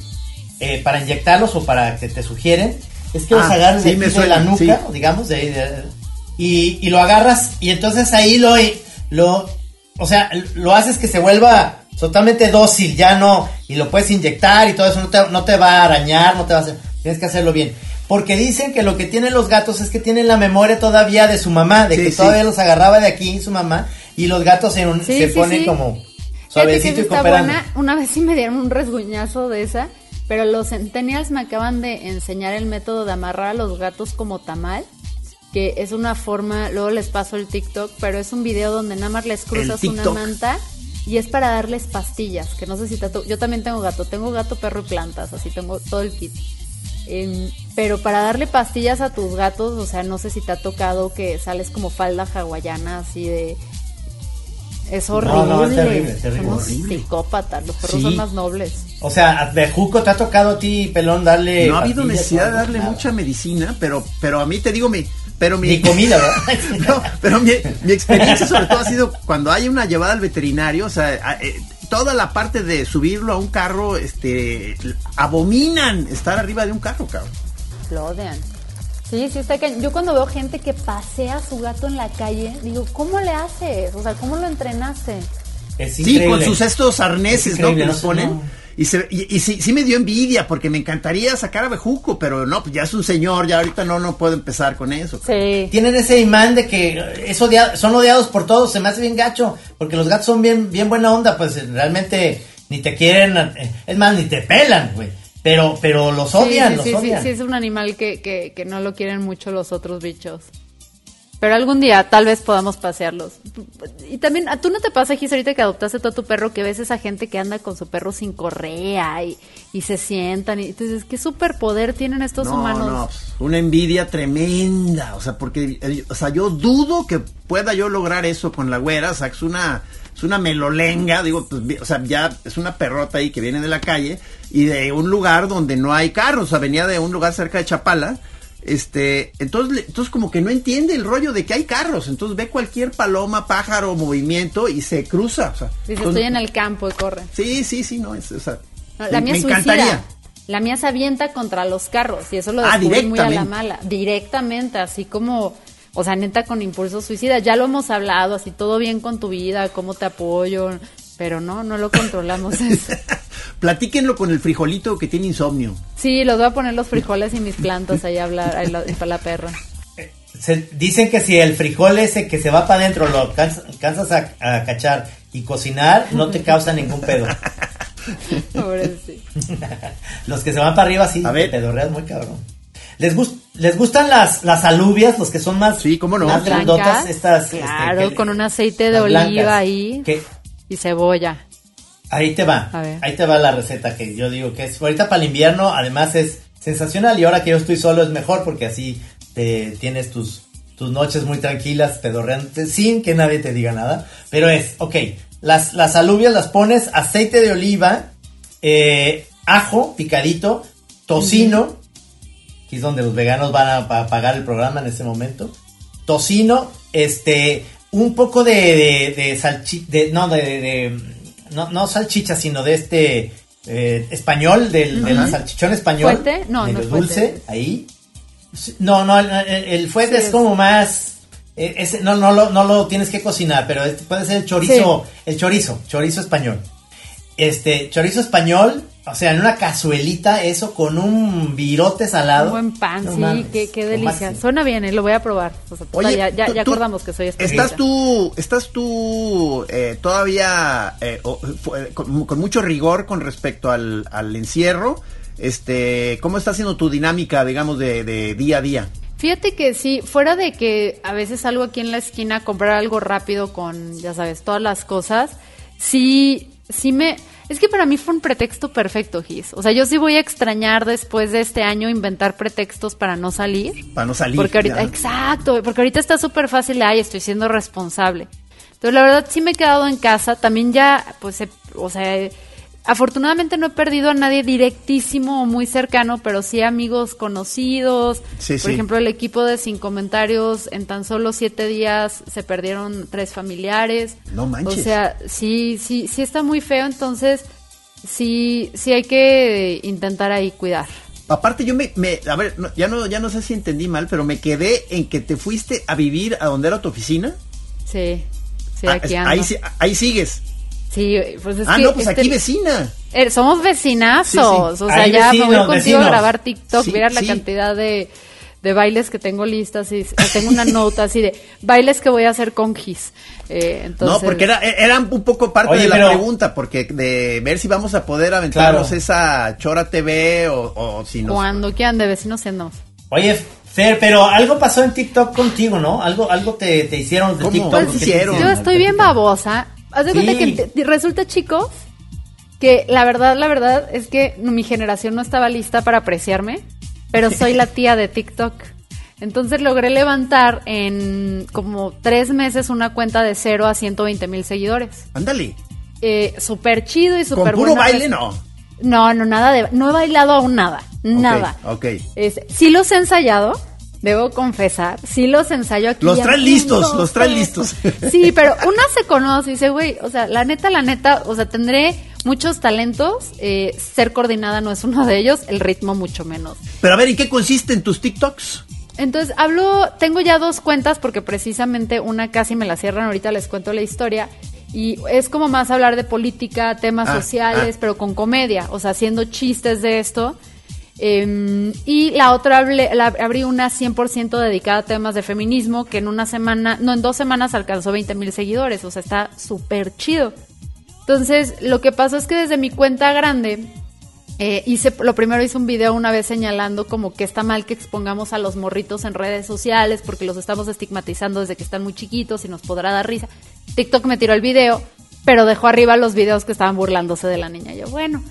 eh, para inyectarlos o para que te sugieren es que los ah, agarres de, la nuca, digamos, de, y, y, lo agarras y entonces ahí lo, lo o sea, lo haces que se vuelva totalmente dócil, ya no, y lo puedes inyectar y todo eso, no te, va a arañar, no te va a hacer, tienes que hacerlo bien. Porque dicen que lo que tienen los gatos es que tienen la memoria todavía de su mamá, de que todavía los agarraba de aquí su mamá, y los gatos se, se ponen como suavecito y cooperando. Una vez sí me dieron un resguñazo de esa, pero los centennials me acaban de enseñar el método de amarrar a los gatos como tamal que es una forma, luego les paso el TikTok, pero es un video donde nada más les cruzas una manta y es para darles pastillas, que no sé si te yo también tengo gato, tengo gato, perro y plantas, así tengo todo el kit. Em, pero para darle pastillas a tus gatos, o sea, no sé si te ha tocado que sales como falda hawaiana así de es horrible. No, es terrible, terrible. psicópatas, los perros son más nobles. O sea, de Juco te ha tocado a ti, pelón, darle. No ha habido necesidad de darle mucha medicina, pero, pero a mí te digo, me, pero mi, comida, ¿verdad? (laughs) no, pero mi, experiencia sobre todo ha sido cuando hay una llevada al veterinario, o sea, eh, toda la parte de subirlo a un carro, este, abominan estar arriba de un carro, cabrón. Lo odian. Sí, sí, está que yo cuando veo gente que pasea a su gato en la calle, digo, ¿cómo le haces? O sea, ¿cómo lo entrenaste? Es sí, con sus estos arneses, ¿no? Que nos ponen. Y, se, y, sí, sí, me dio envidia porque me encantaría sacar a Bejuco, pero no, pues ya es un señor, ya ahorita no, no puedo empezar con eso. Sí. Tienen ese imán de que es son odiados por todos, se me hace bien gacho, porque los gatos son bien, bien buena onda, pues realmente ni te quieren, es más, ni te pelan, güey. Pero, pero los odian, sí, sí, los odian. Sí, sí, es un animal que, que, que no lo quieren mucho los otros bichos. Pero algún día tal vez podamos pasearlos. Y también, ¿a tú no te pasa, Gis, ahorita que adoptaste todo tu perro, que ves esa gente que anda con su perro sin correa y, y se sientan? Y entonces, ¿qué superpoder tienen estos humanos? No, pues, una envidia tremenda. O sea, porque, o sea, yo dudo que pueda yo lograr eso con la güera. O sea, es una, es una melolenga, digo, pues, o sea, ya es una perrota ahí que viene de la calle y de un lugar donde no hay carros. O sea, venía de un lugar cerca de Chapala este, entonces, entonces como que no entiende el rollo de que hay carros, entonces ve cualquier paloma, pájaro, movimiento y se cruza. O sea, Dice, estoy en el campo y corre. Sí, sí, sí, no, es, o sea, la mía me encantaría. La mía se avienta contra los carros y eso lo ah, descubrí muy a la mala. Directamente, así como, o sea, neta con impulso suicida. Ya lo hemos hablado, así todo bien con tu vida, cómo te apoyo, pero no, no lo controlamos eso. (laughs) Platíquenlo con el frijolito que tiene insomnio. Sí, los voy a poner los frijoles y mis plantas ahí a hablar, ahí para la perra. Se, dicen que si el frijol ese que se va para adentro lo cansas a, cachar y cocinar, no te causa ningún pedo. (laughs) (laughs) los que se van para arriba sí, a ver. pedorreas muy cabrón. ¿Les, ¿Les gustan las, las alubias, los que son más, sí, ¿cómo no? más grandotas? Estas, este, claro, con un aceite de oliva ahí y cebolla. Ahí te va. Ahí te va la receta que yo digo que es ahorita para el invierno, además es sensacional y ahora que yo estoy solo es mejor porque así te tienes tus tus noches muy tranquilas, pedorreantes, sin que nadie te diga nada. Pero es, ok, las, las alubias las pones aceite de oliva, eh, ajo picadito, tocino, aquí es donde los veganos van a, pagar el programa en ese momento, tocino, este, un poco de, de, de, de no, de no, no salchicha, sino de este eh, español, del, salchichón español. ¿Fuerte? No, no dulce, ahí. No, no, el, fuerte es como más... E, no, no, lo, no lo tienes que cocinar, pero puede ser el chorizo, el chorizo, chorizo español. Este, chorizo español, o sea, en una cazuelita, eso con un virote salado. Un buen pan, sí, qué, qué delicia. Suena bien, eh, lo voy a probar. Oye, ya, ya, acordamos que soy ¿Estás tú, estás tú eh, todavía eh, con, mucho rigor con respecto al, al, encierro? Este, ¿Cómo está siendo tu dinámica, digamos, de, de día a día? Fíjate que sí, fuera de que a veces salgo aquí en la esquina a comprar algo rápido con, ya sabes, todas las cosas, sí, sí me es que para mí fue un pretexto perfecto, Gis. O sea, yo sí voy a extrañar después de este año inventar pretextos para no salir. Para no salir. Porque ahorita, exacto, porque ahorita está súper fácil, ay, estoy siendo responsable. Entonces, la verdad, sí me he quedado en casa. También ya, pues, o sea, afortunadamente no he perdido a nadie directísimo o muy cercano, pero sí amigos conocidos. Por ejemplo, el equipo de Sin Comentarios, en tan solo siete días se perdieron tres familiares. No manches. O sea, sí, sí, sí está muy feo, entonces sí, sí hay que intentar ahí cuidar. Aparte yo me, a ver, ya no, ya no sé si entendí mal, pero me quedé en que te fuiste a vivir a donde era tu oficina. Sí, sí, ah, aquí ando. Ahí, ahí sigues. Sí, pues es ah, no, pues aquí este, vecina. Er, somos vecinazos. O sea, ya me voy contigo a grabar TikTok. Mira la cantidad de, de, bailes que tengo listas. Y tengo una nota así de bailes que voy a hacer con Gis. Eh, entonces... No, porque era, era un poco parte de la pregunta. Porque de ver si vamos a poder aventarnos esa Chora TV o, o si no. Cuando quieran, de vecinos no. Oye, Fer, pero algo pasó en TikTok contigo, ¿no? Algo, algo te, te hicieron de TikTok. hicieron? Yo estoy bien babosa Haz de cuenta que resulta, chicos, que la verdad, la verdad es que mi generación no estaba lista para apreciarme, pero soy la tía de TikTok. Entonces logré levantar en como tres meses una cuenta de 0 a 120 mil seguidores. Ándale. Eh, súper chido y súper bueno. puro baile no? No, no, nada de... No he bailado aún nada. Nada. Ok. sí los he ensayado, Debo confesar, sí los ensayo aquí. Los traen listos, los traen listos. (laughs) Sí, pero una se conoce y dice, güey, o sea, la neta, la neta, o sea, tendré muchos talentos, eh, ser coordinada no es uno de ellos, el ritmo mucho menos. Pero a ver, ¿y qué consiste en tus TikToks? Entonces, hablo, tengo ya dos cuentas porque precisamente una casi me la cierran, ahorita les cuento la historia. Y es como más hablar de política, temas ah, sociales, ah. pero con comedia, o sea, haciendo chistes de esto. Em, y la otra abrí una 100% dedicada a temas de feminismo, que en una semana, no, en dos semanas alcanzó 20 mil seguidores, o sea, está súper chido. Entonces, lo que pasó es que desde mi cuenta grande, eh, hice, lo primero hice un video una vez señalando como que está mal que expongamos a los morritos en redes sociales porque los estamos estigmatizando desde que están muy chiquitos y nos podrá dar risa. TikTok me tiró el video, pero dejó arriba los videos que estaban burlándose de la niña. Yo, bueno,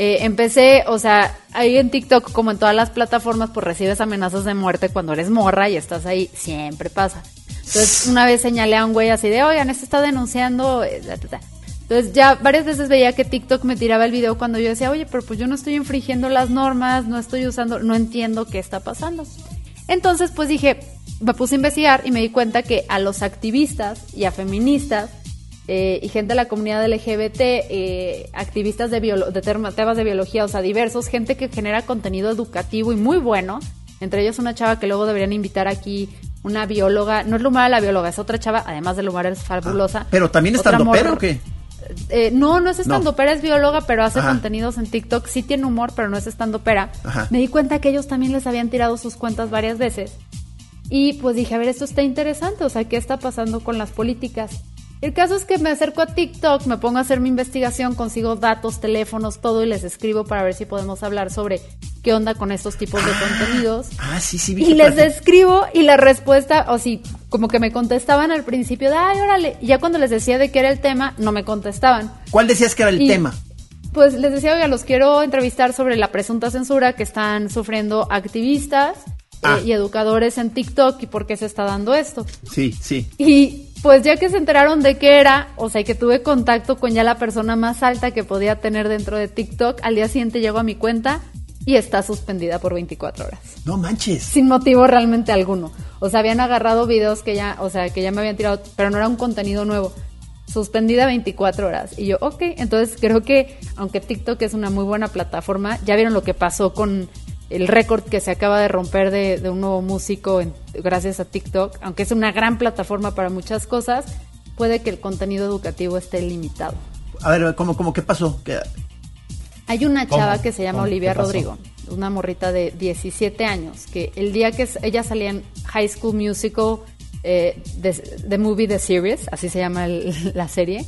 eh, empecé, o sea, ahí en TikTok, como en todas las plataformas, pues recibes amenazas de muerte cuando eres morra y estás ahí, siempre pasa. Entonces, una vez señalé a un güey así de, oigan, este está denunciando. Eh, Entonces, ya varias veces veía que TikTok me tiraba el video cuando yo decía, oye, pero pues yo no estoy infringiendo las normas, no estoy usando, no entiendo qué está pasando. Entonces, pues dije, me puse a investigar y me di cuenta que a los activistas y a feministas eh, y gente de la comunidad LGBT, eh, activistas de, de temas de biología, o sea, diversos, gente que genera contenido educativo y muy bueno. Entre ellos una chava que luego deberían invitar aquí, una bióloga, no es Lumara la bióloga, es otra chava, además de Lumara es fabulosa. Ah, pero también está pera o qué? Eh, no, no es estando pera, es bióloga, pero hace contenidos en TikTok. Sí tiene humor, pero no es estando pera. Me di cuenta que ellos también les habían tirado sus cuentas varias veces. Y pues dije, a ver, esto está interesante, o sea, ¿qué está pasando con las políticas? El caso es que me acerco a TikTok, me pongo a hacer mi investigación, consigo datos, teléfonos, todo y les escribo para ver si podemos hablar sobre qué onda con estos tipos de ah, contenidos. Ah, sí, sí. y les escribo y la respuesta, o sí, como que me contestaban al principio de, ay, órale. Y ya cuando les decía de qué era el tema, no me contestaban. ¿Cuál decías que era el tema? Pues les decía, oiga, los quiero entrevistar sobre la presunta censura que están sufriendo activistas ah. eh, y educadores en TikTok y por qué se está dando esto. Sí, sí. Y pues ya que se enteraron de qué era, o sea, que tuve contacto con ya la persona más alta que podía tener dentro de TikTok, al día siguiente llego a mi cuenta y está suspendida por 24 horas. No manches. Sin motivo realmente alguno. O sea, habían agarrado videos que ya, o sea, que ya me habían tirado, pero no era un contenido nuevo. Suspendida 24 horas. Y yo, ok, entonces creo que, aunque TikTok es una muy buena plataforma, ya vieron lo que pasó con el récord que se acaba de romper de, un nuevo músico gracias a TikTok, aunque es una gran plataforma para muchas cosas, puede que el contenido educativo esté limitado. A ver, ¿cómo, cómo qué pasó? Hay una chava que se llama Olivia Rodrigo, una morrita de 17 años, que el día que ella salía en High School Musical, eh, The, Movie The Series, así se llama (laughs) la serie,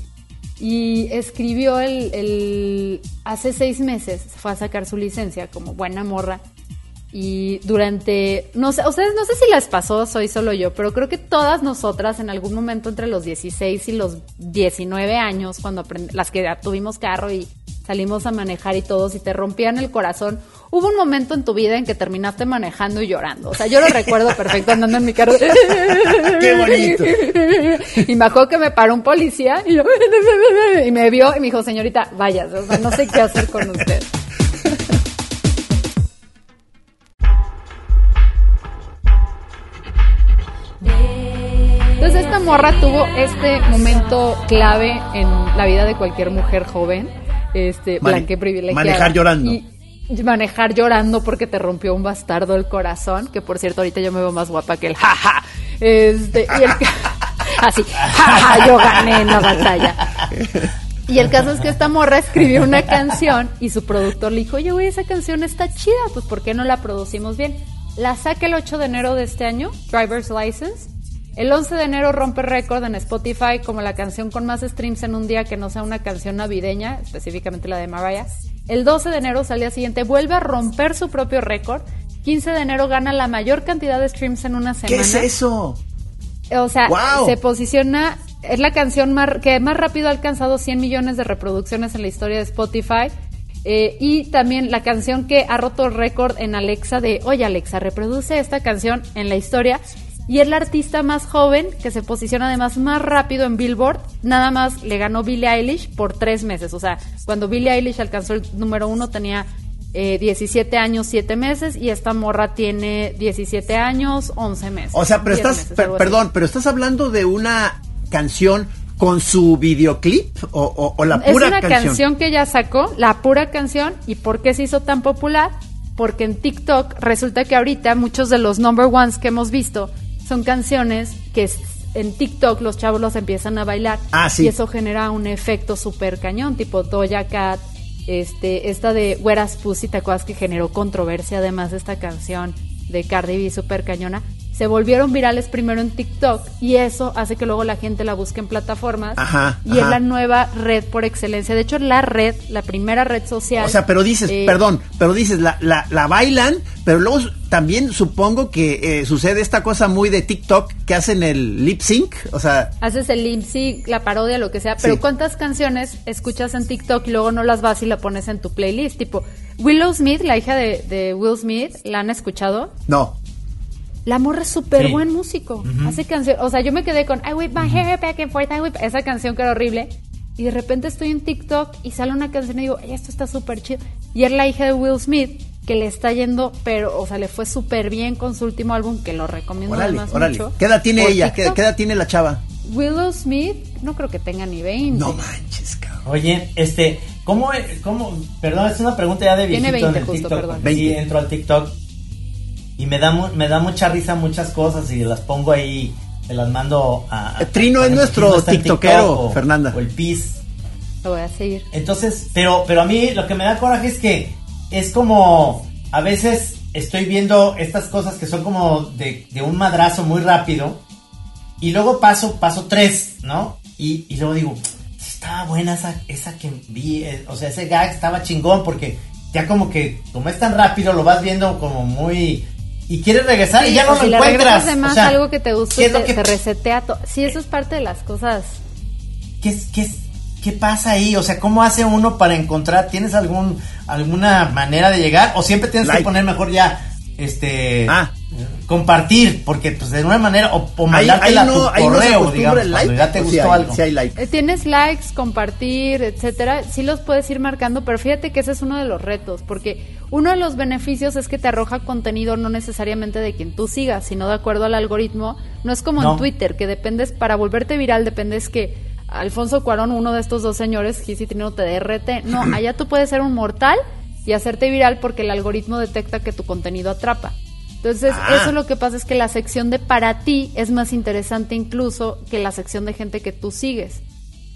y escribió el, hace seis meses fue a sacar su licencia como buena morra y durante no sé ustedes no sé si les pasó soy solo yo pero creo que todas nosotras en algún momento entre los 16 y los 19 años cuando las que tuvimos carro y salimos a manejar y todos y te rompían el corazón Hubo un momento en tu vida en que terminaste manejando y llorando. O sea, yo lo recuerdo perfecto andando en mi carro. (laughs) ¡Qué bonito! Y me acuerdo que me paró un policía y, yo, (laughs) y me vio y me dijo, señorita, vaya, o sea, no sé qué hacer con usted. Entonces esta morra tuvo este momento clave en la vida de cualquier mujer joven, este, blanca y privilegiada. Manejar llorando manejar llorando porque te rompió un bastardo el corazón, que por cierto ahorita yo me veo más guapa que el jaja. Este, y el, (laughs) así, jaja, yo gané en la batalla. Y el caso es que esta morra escribió una canción y su productor le dijo, oye, güey, esa canción está chida, pues ¿por qué no la producimos bien? La saca el 8 de enero de este año, Driver's License. El 11 de enero rompe récord en Spotify como la canción con más streams en un día que no sea una canción navideña, específicamente la de Mariah. El 12 de enero, al día siguiente, vuelve a romper su propio récord. 15 de enero gana la mayor cantidad de streams en una semana. ¿Qué es eso? O sea, se posiciona, es la canción más, que más rápido ha alcanzado 100 millones de reproducciones en la historia de Spotify. Eh, y también la canción que ha roto el récord en Alexa de, oye Alexa, reproduce esta canción en la historia y es la artista más joven que se posiciona además más rápido en Billboard. Nada más le ganó Billie Eilish por tres meses. O sea, cuando Billie Eilish alcanzó el número uno tenía 17 eh, años, 7 meses y esta morra tiene 17 años, 11 meses. O sea, pero estás, perdón, pero estás hablando de una canción con su videoclip o, la pura canción. Es una canción que ella sacó, la pura canción, y por qué se hizo tan popular, porque en TikTok resulta que ahorita muchos de los number ones que hemos visto son canciones que en TikTok los chavos los empiezan a bailar. Ah, sí. Y eso genera un efecto súper cañón, tipo Doja Cat, este, esta de Where's Pussy, ¿te acuerdas que generó controversia además de esta canción de Cardi B súper cañona? Se volvieron virales primero en TikTok y eso hace que luego la gente la busque en plataformas ajá, y es la nueva red por excelencia. De hecho, la red, la primera red social. O sea, pero dices, eh, perdón, pero dices, la, la, la, bailan, pero luego también supongo que eh, sucede esta cosa muy de TikTok que hacen el lip sync, o sea... Haces el lip sync, la parodia, lo que sea, pero ¿cuántas canciones escuchas en TikTok y luego no las vas y la pones en tu playlist? Tipo, Willow Smith, la hija de, de Will Smith, ¿la han escuchado? No. La morra es súper buen músico. Hace canción. O sea, yo me quedé con I whip my hair back and forth, I whip. Esa canción que era horrible. Y de repente estoy en TikTok y sale una canción y digo, esto está súper chido. Y es la hija de Will Smith que le está yendo, pero, o sea, le fue súper bien con su último álbum, que lo recomiendo órale, órale. mucho. ¿Qué edad tiene ella? ¿Qué, edad tiene la chava? Willow Smith, no creo que tenga ni 20. No manches, cabrón. Oye, este, ¿cómo, cómo, perdón, es una pregunta ya de viejito Tiene 20 en el justo, TikTok. perdón. Sí, entro al TikTok y me da, me da mucha risa muchas cosas y las pongo ahí, te las mando a... Trino es nuestro tiktokero, Fernanda. O el PIS. Lo voy a seguir. Entonces, pero, pero a mí lo que me da coraje es que es como, a veces estoy viendo estas cosas que son como de, de un madrazo muy rápido y luego paso, paso tres, ¿no? Y, y luego digo, estaba buena esa, esa que vi, eh, o sea, ese gag estaba chingón porque ya como que, como es tan rápido, lo vas viendo como muy y quieres regresar y ya no lo si encuentras. además algo que te gusta, te, que... te, resetea todo. Sí, eso es parte de las cosas. ¿Qué, qué, ¿Qué pasa ahí? O sea, ¿cómo hace uno para encontrar? ¿Tienes algún alguna manera de llegar? ¿O siempre tienes que poner mejor ya este ah. compartir? Porque pues de una manera o, o mandártela no, a tu correo, no digamos, like, ya te gustó algo. hay like. Eh, tienes likes, compartir, etcétera, sí los puedes ir marcando, pero fíjate que ese es uno de los retos, porque uno de los beneficios es que te arroja contenido no necesariamente de quien tú sigas, sino de acuerdo al algoritmo. No es como en Twitter, que dependes, para volverte viral, dependes que Alfonso Cuarón, uno de estos dos señores, Gis y Trino te DRT. No, (clears throat) allá tú puedes ser un mortal y hacerte viral porque el algoritmo detecta que tu contenido atrapa. Entonces, ah. eso lo que pasa es que la sección de para ti es más interesante incluso que la sección de gente que tú sigues.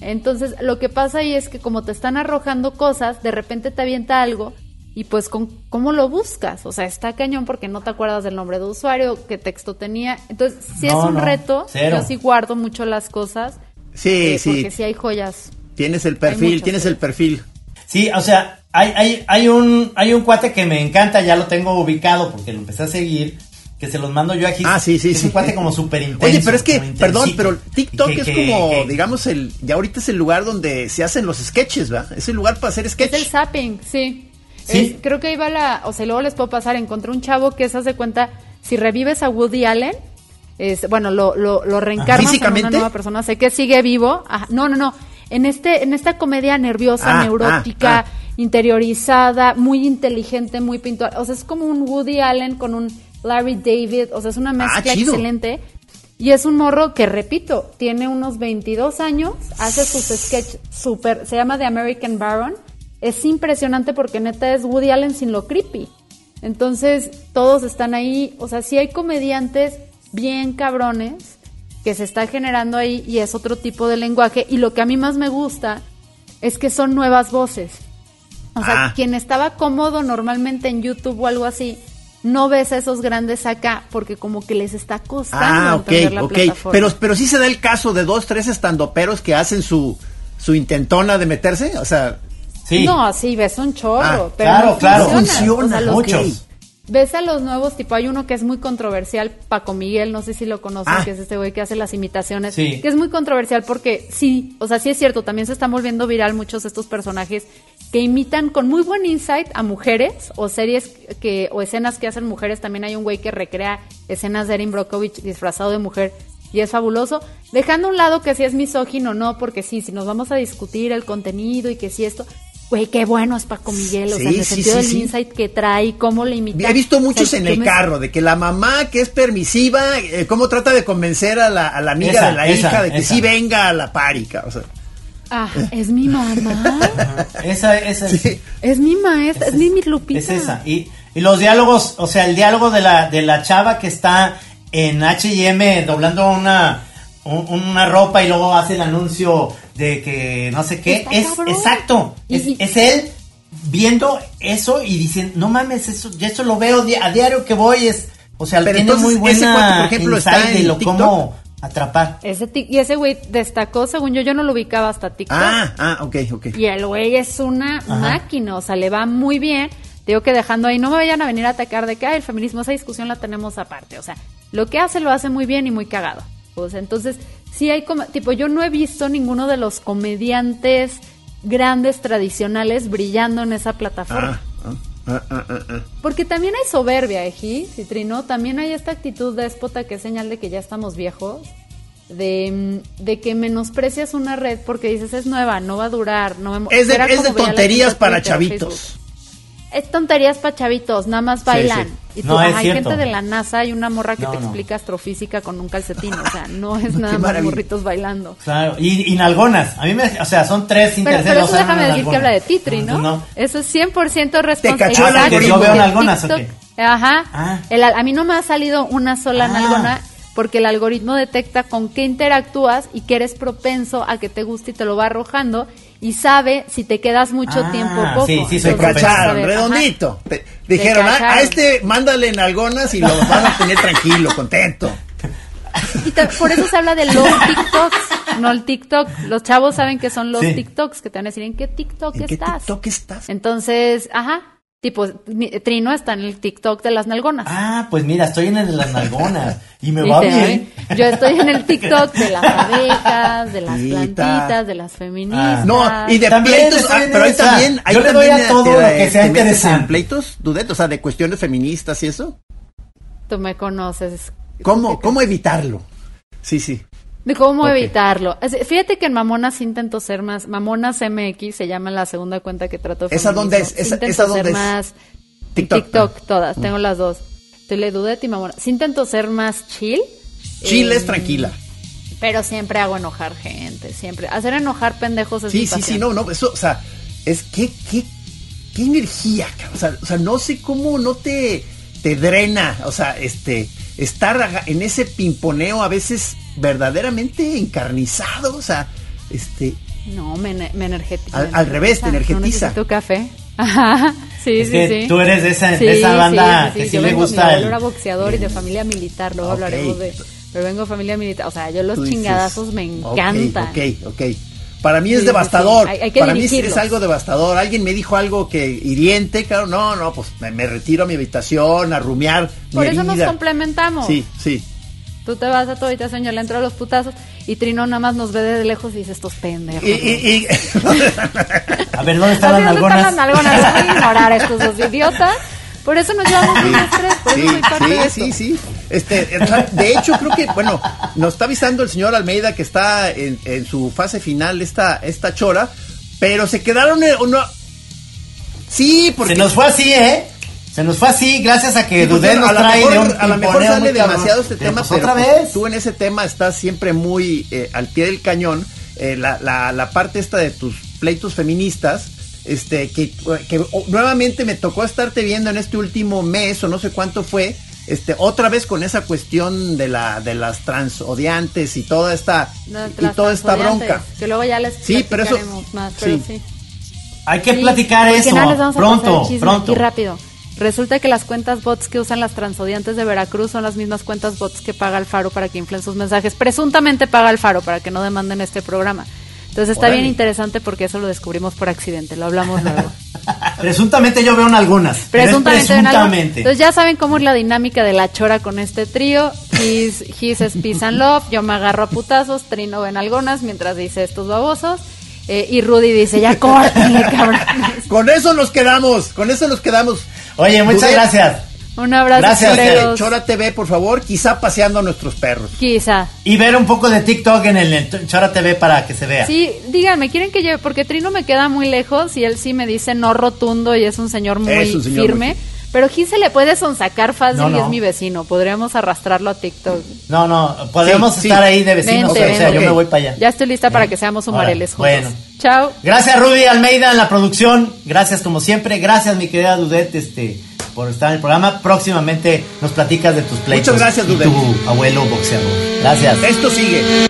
Entonces, lo que pasa ahí es que como te están arrojando cosas, de repente te avienta algo y pues con cómo lo buscas, o sea, está cañón porque no te acuerdas del nombre de usuario, qué texto tenía. Entonces, si es un reto, yo sí guardo mucho las cosas Sí, sí. Porque sí hay joyas. Tienes el perfil, tienes el perfil. Sí, o sea, hay, hay, hay, un, hay un cuate que me encanta, ya lo tengo ubicado porque lo empecé a seguir, que se los mando yo aquí. Ah, sí, sí, es sí. un cuate como (laughs) súper intenso. Oye, pero es que, perdón, pero TikTok es como, digamos, el, ya ahorita es el lugar donde se hacen los sketches, ¿va? Es el lugar para hacer sketches. Es el zapping, sí. ¿Sí? creo que iba la, o sea, luego les puedo pasar, encontré un chavo que se hace cuenta, si revives a Woody Allen, es, bueno, lo, lo, lo reencarnas en una nueva persona, sé que sigue vivo. no, no, no. En este, en esta comedia nerviosa, ah, neurótica, ah, ah. interiorizada, muy inteligente, muy pintor. O sea, es como un Woody Allen con un Larry David. O sea, es una mezcla excelente. Y es un morro que, repito, tiene unos 22 años, hace sus sketches súper, se llama The American Baron. Es impresionante porque neta es Woody Allen sin lo creepy. Entonces, todos están ahí. O sea, sí hay comediantes bien cabrones que se está generando ahí y es otro tipo de lenguaje. Y lo que a mí más me gusta es que son nuevas voces. O sea, ah. quien estaba cómodo normalmente en YouTube o algo así, no ves a esos grandes acá porque como que les está costando ah, entender la plataforma. Pero, pero sí se da el caso de dos, tres estandoperos que hacen su, su intentona de meterse, o sea... Sí. No, sí, ves un chorro, ah, pero claro, claro. funciona. Muchos. Ves a los nuevos, tipo hay uno que es muy controversial, Paco Miguel, no sé si lo conocen, ah. que es este güey que hace las imitaciones, que es muy controversial porque sí, o sea, sí es cierto, también se están volviendo viral muchos de estos personajes que imitan con muy buen insight a mujeres o series que o escenas que hacen mujeres, también hay un güey que recrea escenas de Erin Brockovich disfrazado de mujer y es fabuloso, dejando a un lado que si es misógino o no, porque sí, si nos vamos a discutir el contenido y que si esto, güey, qué bueno es Paco Miguel, o sea, en el sentido del insight que trae, cómo le imita. He visto muchos en el carro, de que la mamá que es permisiva, eh, cómo trata de convencer a la, a la amiga de la hija de que sí venga a la párica, o sea. Ah, es mi mamá. (laughs) esa, esa es. Es mi maestra, es, mi, mi Lupita. Es esa. Y, y los diálogos, o sea, el diálogo de la, de la chava que está en H&M doblando una una ropa y luego hace el anuncio de que no sé qué. Es exacto. Es, él viendo eso y diciendo, no mames, eso, ya eso lo veo a diario que voy. Es, o sea, Pero tiene muy buena por ejemplo, está en de lo cómo atrapar. Ese y ese güey destacó, según yo, yo no lo ubicaba hasta TikTok. Ah, ah, ok, ok. Y el güey es una máquina, o sea, le va muy bien. Digo que dejando ahí, no me vayan a venir a atacar de que el feminismo, esa discusión la tenemos aparte. O sea, lo que hace lo hace muy bien y muy cagado. O sea, entonces, sí hay como, tipo, yo no he visto ninguno de los comediantes grandes tradicionales brillando en esa plataforma. Ah, ah, ah, Porque también hay soberbia, Eji, Citrino, también hay esta actitud déspota que es señal de que ya estamos viejos, de, de, que menosprecias una red porque dices es nueva, no va a durar, no me Es de, es de tonterías para chavitos es tonterías para chavitos, nada más bailan. Y tú, hay gente de la NASA y una morra que te explica astrofísica con un calcetín, o sea, no (laughs) es nada más morritos bailando. Claro, y, y, nalgonas, a mí me, o sea, son tres interesantes. Pero, eso déjame decir que habla de Titri, ¿no? Eso es 100% responsable. Te yo veo nalgonas, Ajá, ah. a mí no me ha salido una sola ah. nalgona porque el algoritmo detecta con qué interactúas y que eres propenso a que te guste y te lo va arrojando y sabe si te quedas mucho ah, tiempo o poco. Sí, sí, se cacharon, redondito. dijeron, ah, a, este mándale en algonas y lo (laughs) van a tener tranquilo, contento. Y por eso se habla de los (laughs) TikToks, no el TikTok. Los chavos saben que son los TikToks, que te van a decir, ¿en qué TikTok ¿En estás? Qué TikTok estás? Entonces, ajá, Tipo, Trino está en el TikTok de las nalgonas. Ah, pues mira, estoy en el de las nalgonas y me va bien. Yo estoy en el TikTok de las abejas, de las plantitas, de las feministas. Ah. No, y de pleitos, ah, pero ahí también, hay Yo le doy a todo lo que sea interesante. pleitos, Dudet? O sea, de cuestiones feministas y eso. Tú me conoces. ¿Cómo, cómo evitarlo? Sí, sí. De cómo evitarlo. Fíjate que en Mamonas intento ser más. Mamonas MX se llama la segunda cuenta que trato. ¿Esa dónde es? ¿Esa, intento ser más. TikTok. todas. Tengo las dos. Te le dudé ti, Mamona. Sí intento ser más chill. Chill es em, tranquila. Pero siempre hago enojar gente. Siempre. Hacer enojar pendejos es Sí, sí, sí. No, no. Eso, o sea, es que. ¿Qué, qué energía? O sea, o sea, no sé cómo no te, te drena. O sea, este. Estar en ese pimponeo a veces verdaderamente encarnizado, o sea, este... No, me, me energetiza. Al, revés, te energetiza. tu café. (laughs) Ajá. Sí, sí, sí. Tú eres de esa, de esa banda que sí, le gusta. Mi el... era boxeador y de familia militar, luego hablaremos de. Pero vengo de familia militar. O sea, yo los chingadazos me encantan. Ok, ok. Para mí es devastador. Para mí es algo devastador. Alguien me dijo algo que hiriente, claro, no, no, pues me, retiro a mi habitación a rumiar. Por eso nos complementamos. Sí, sí. Tú te vas a tu habitación, yo le entro a los putazos y Trino nada más nos ve de lejos y dice estos pendejos. Y, (laughs) a ver, ¿dónde están las nalgonas? ¿Dónde están las nalgonas? Voy a ignorar a estos dos idiotas. Por eso nos llevamos sí, unas tres, por sí, sí, sí, sí. Este, de hecho, creo que, bueno, nos está avisando el señor Almeida que está en, en su fase final esta, esta chora, pero se quedaron en una... Sí, porque... Se nos fue así, ¿eh? Se nos fue así, gracias a que Dudé nos trae de un A lo mejor sale demasiado este tema, pues, pero, otra vez. tú en ese tema estás siempre muy eh, al pie del cañón. Eh, la, la, la, parte esta de tus pleitos feministas, este, que, que nuevamente me tocó estarte viendo en este último mes o no sé cuánto fue, este, otra vez con esa cuestión de la, de las transodiantes y toda esta, y toda esta bronca. Que luego ya les sí, pero eso, más, pero sí. Hay que platicar eso. pronto, pronto. Y rápido. Resulta que las cuentas bots que usan las transodiantes de Veracruz son las mismas cuentas bots que paga el Faro para que inflen sus mensajes. Presuntamente paga el Faro para que no demanden este programa. Entonces está bien interesante porque eso lo descubrimos por accidente, lo hablamos luego. (laughs) Presuntamente yo veo en algunas. Presuntamente. Entonces ya saben cómo es la dinámica de la chora con este trío. His, his es peace and love, yo me agarro a putazos, Trino ven algunas mientras dice estos babosos. Eh, y Rudy dice, ya córtenle, (laughs) cabrón. con eso nos quedamos, con eso nos quedamos. Oye, muchas gracias. Un abrazo. Gracias. Chora TV, por favor, quizá paseando a nuestros perros. Quizá. Y ver un poco de TikTok en el Chora TV para que se vea. Sí, díganme, ¿quieren que lleve? Porque Trino me queda muy lejos y él sí me dice no rotundo y es un señor muy firme. Pero aquí se le puede sonsacar fácil y es mi vecino. Podríamos arrastrarlo a TikTok. No, no, podemos estar ahí de vecinos. o sea, yo me voy para allá. Ya estoy lista para que seamos humareles juntos. Bueno. Chao. Gracias, Rudy Almeida, en la producción. Gracias, como siempre. Gracias, mi querida Dudet, este, por estar en el programa. Próximamente nos platicas de tus pleitos. Muchas gracias, Dudet. tu abuelo boxeador. Gracias. Esto sigue.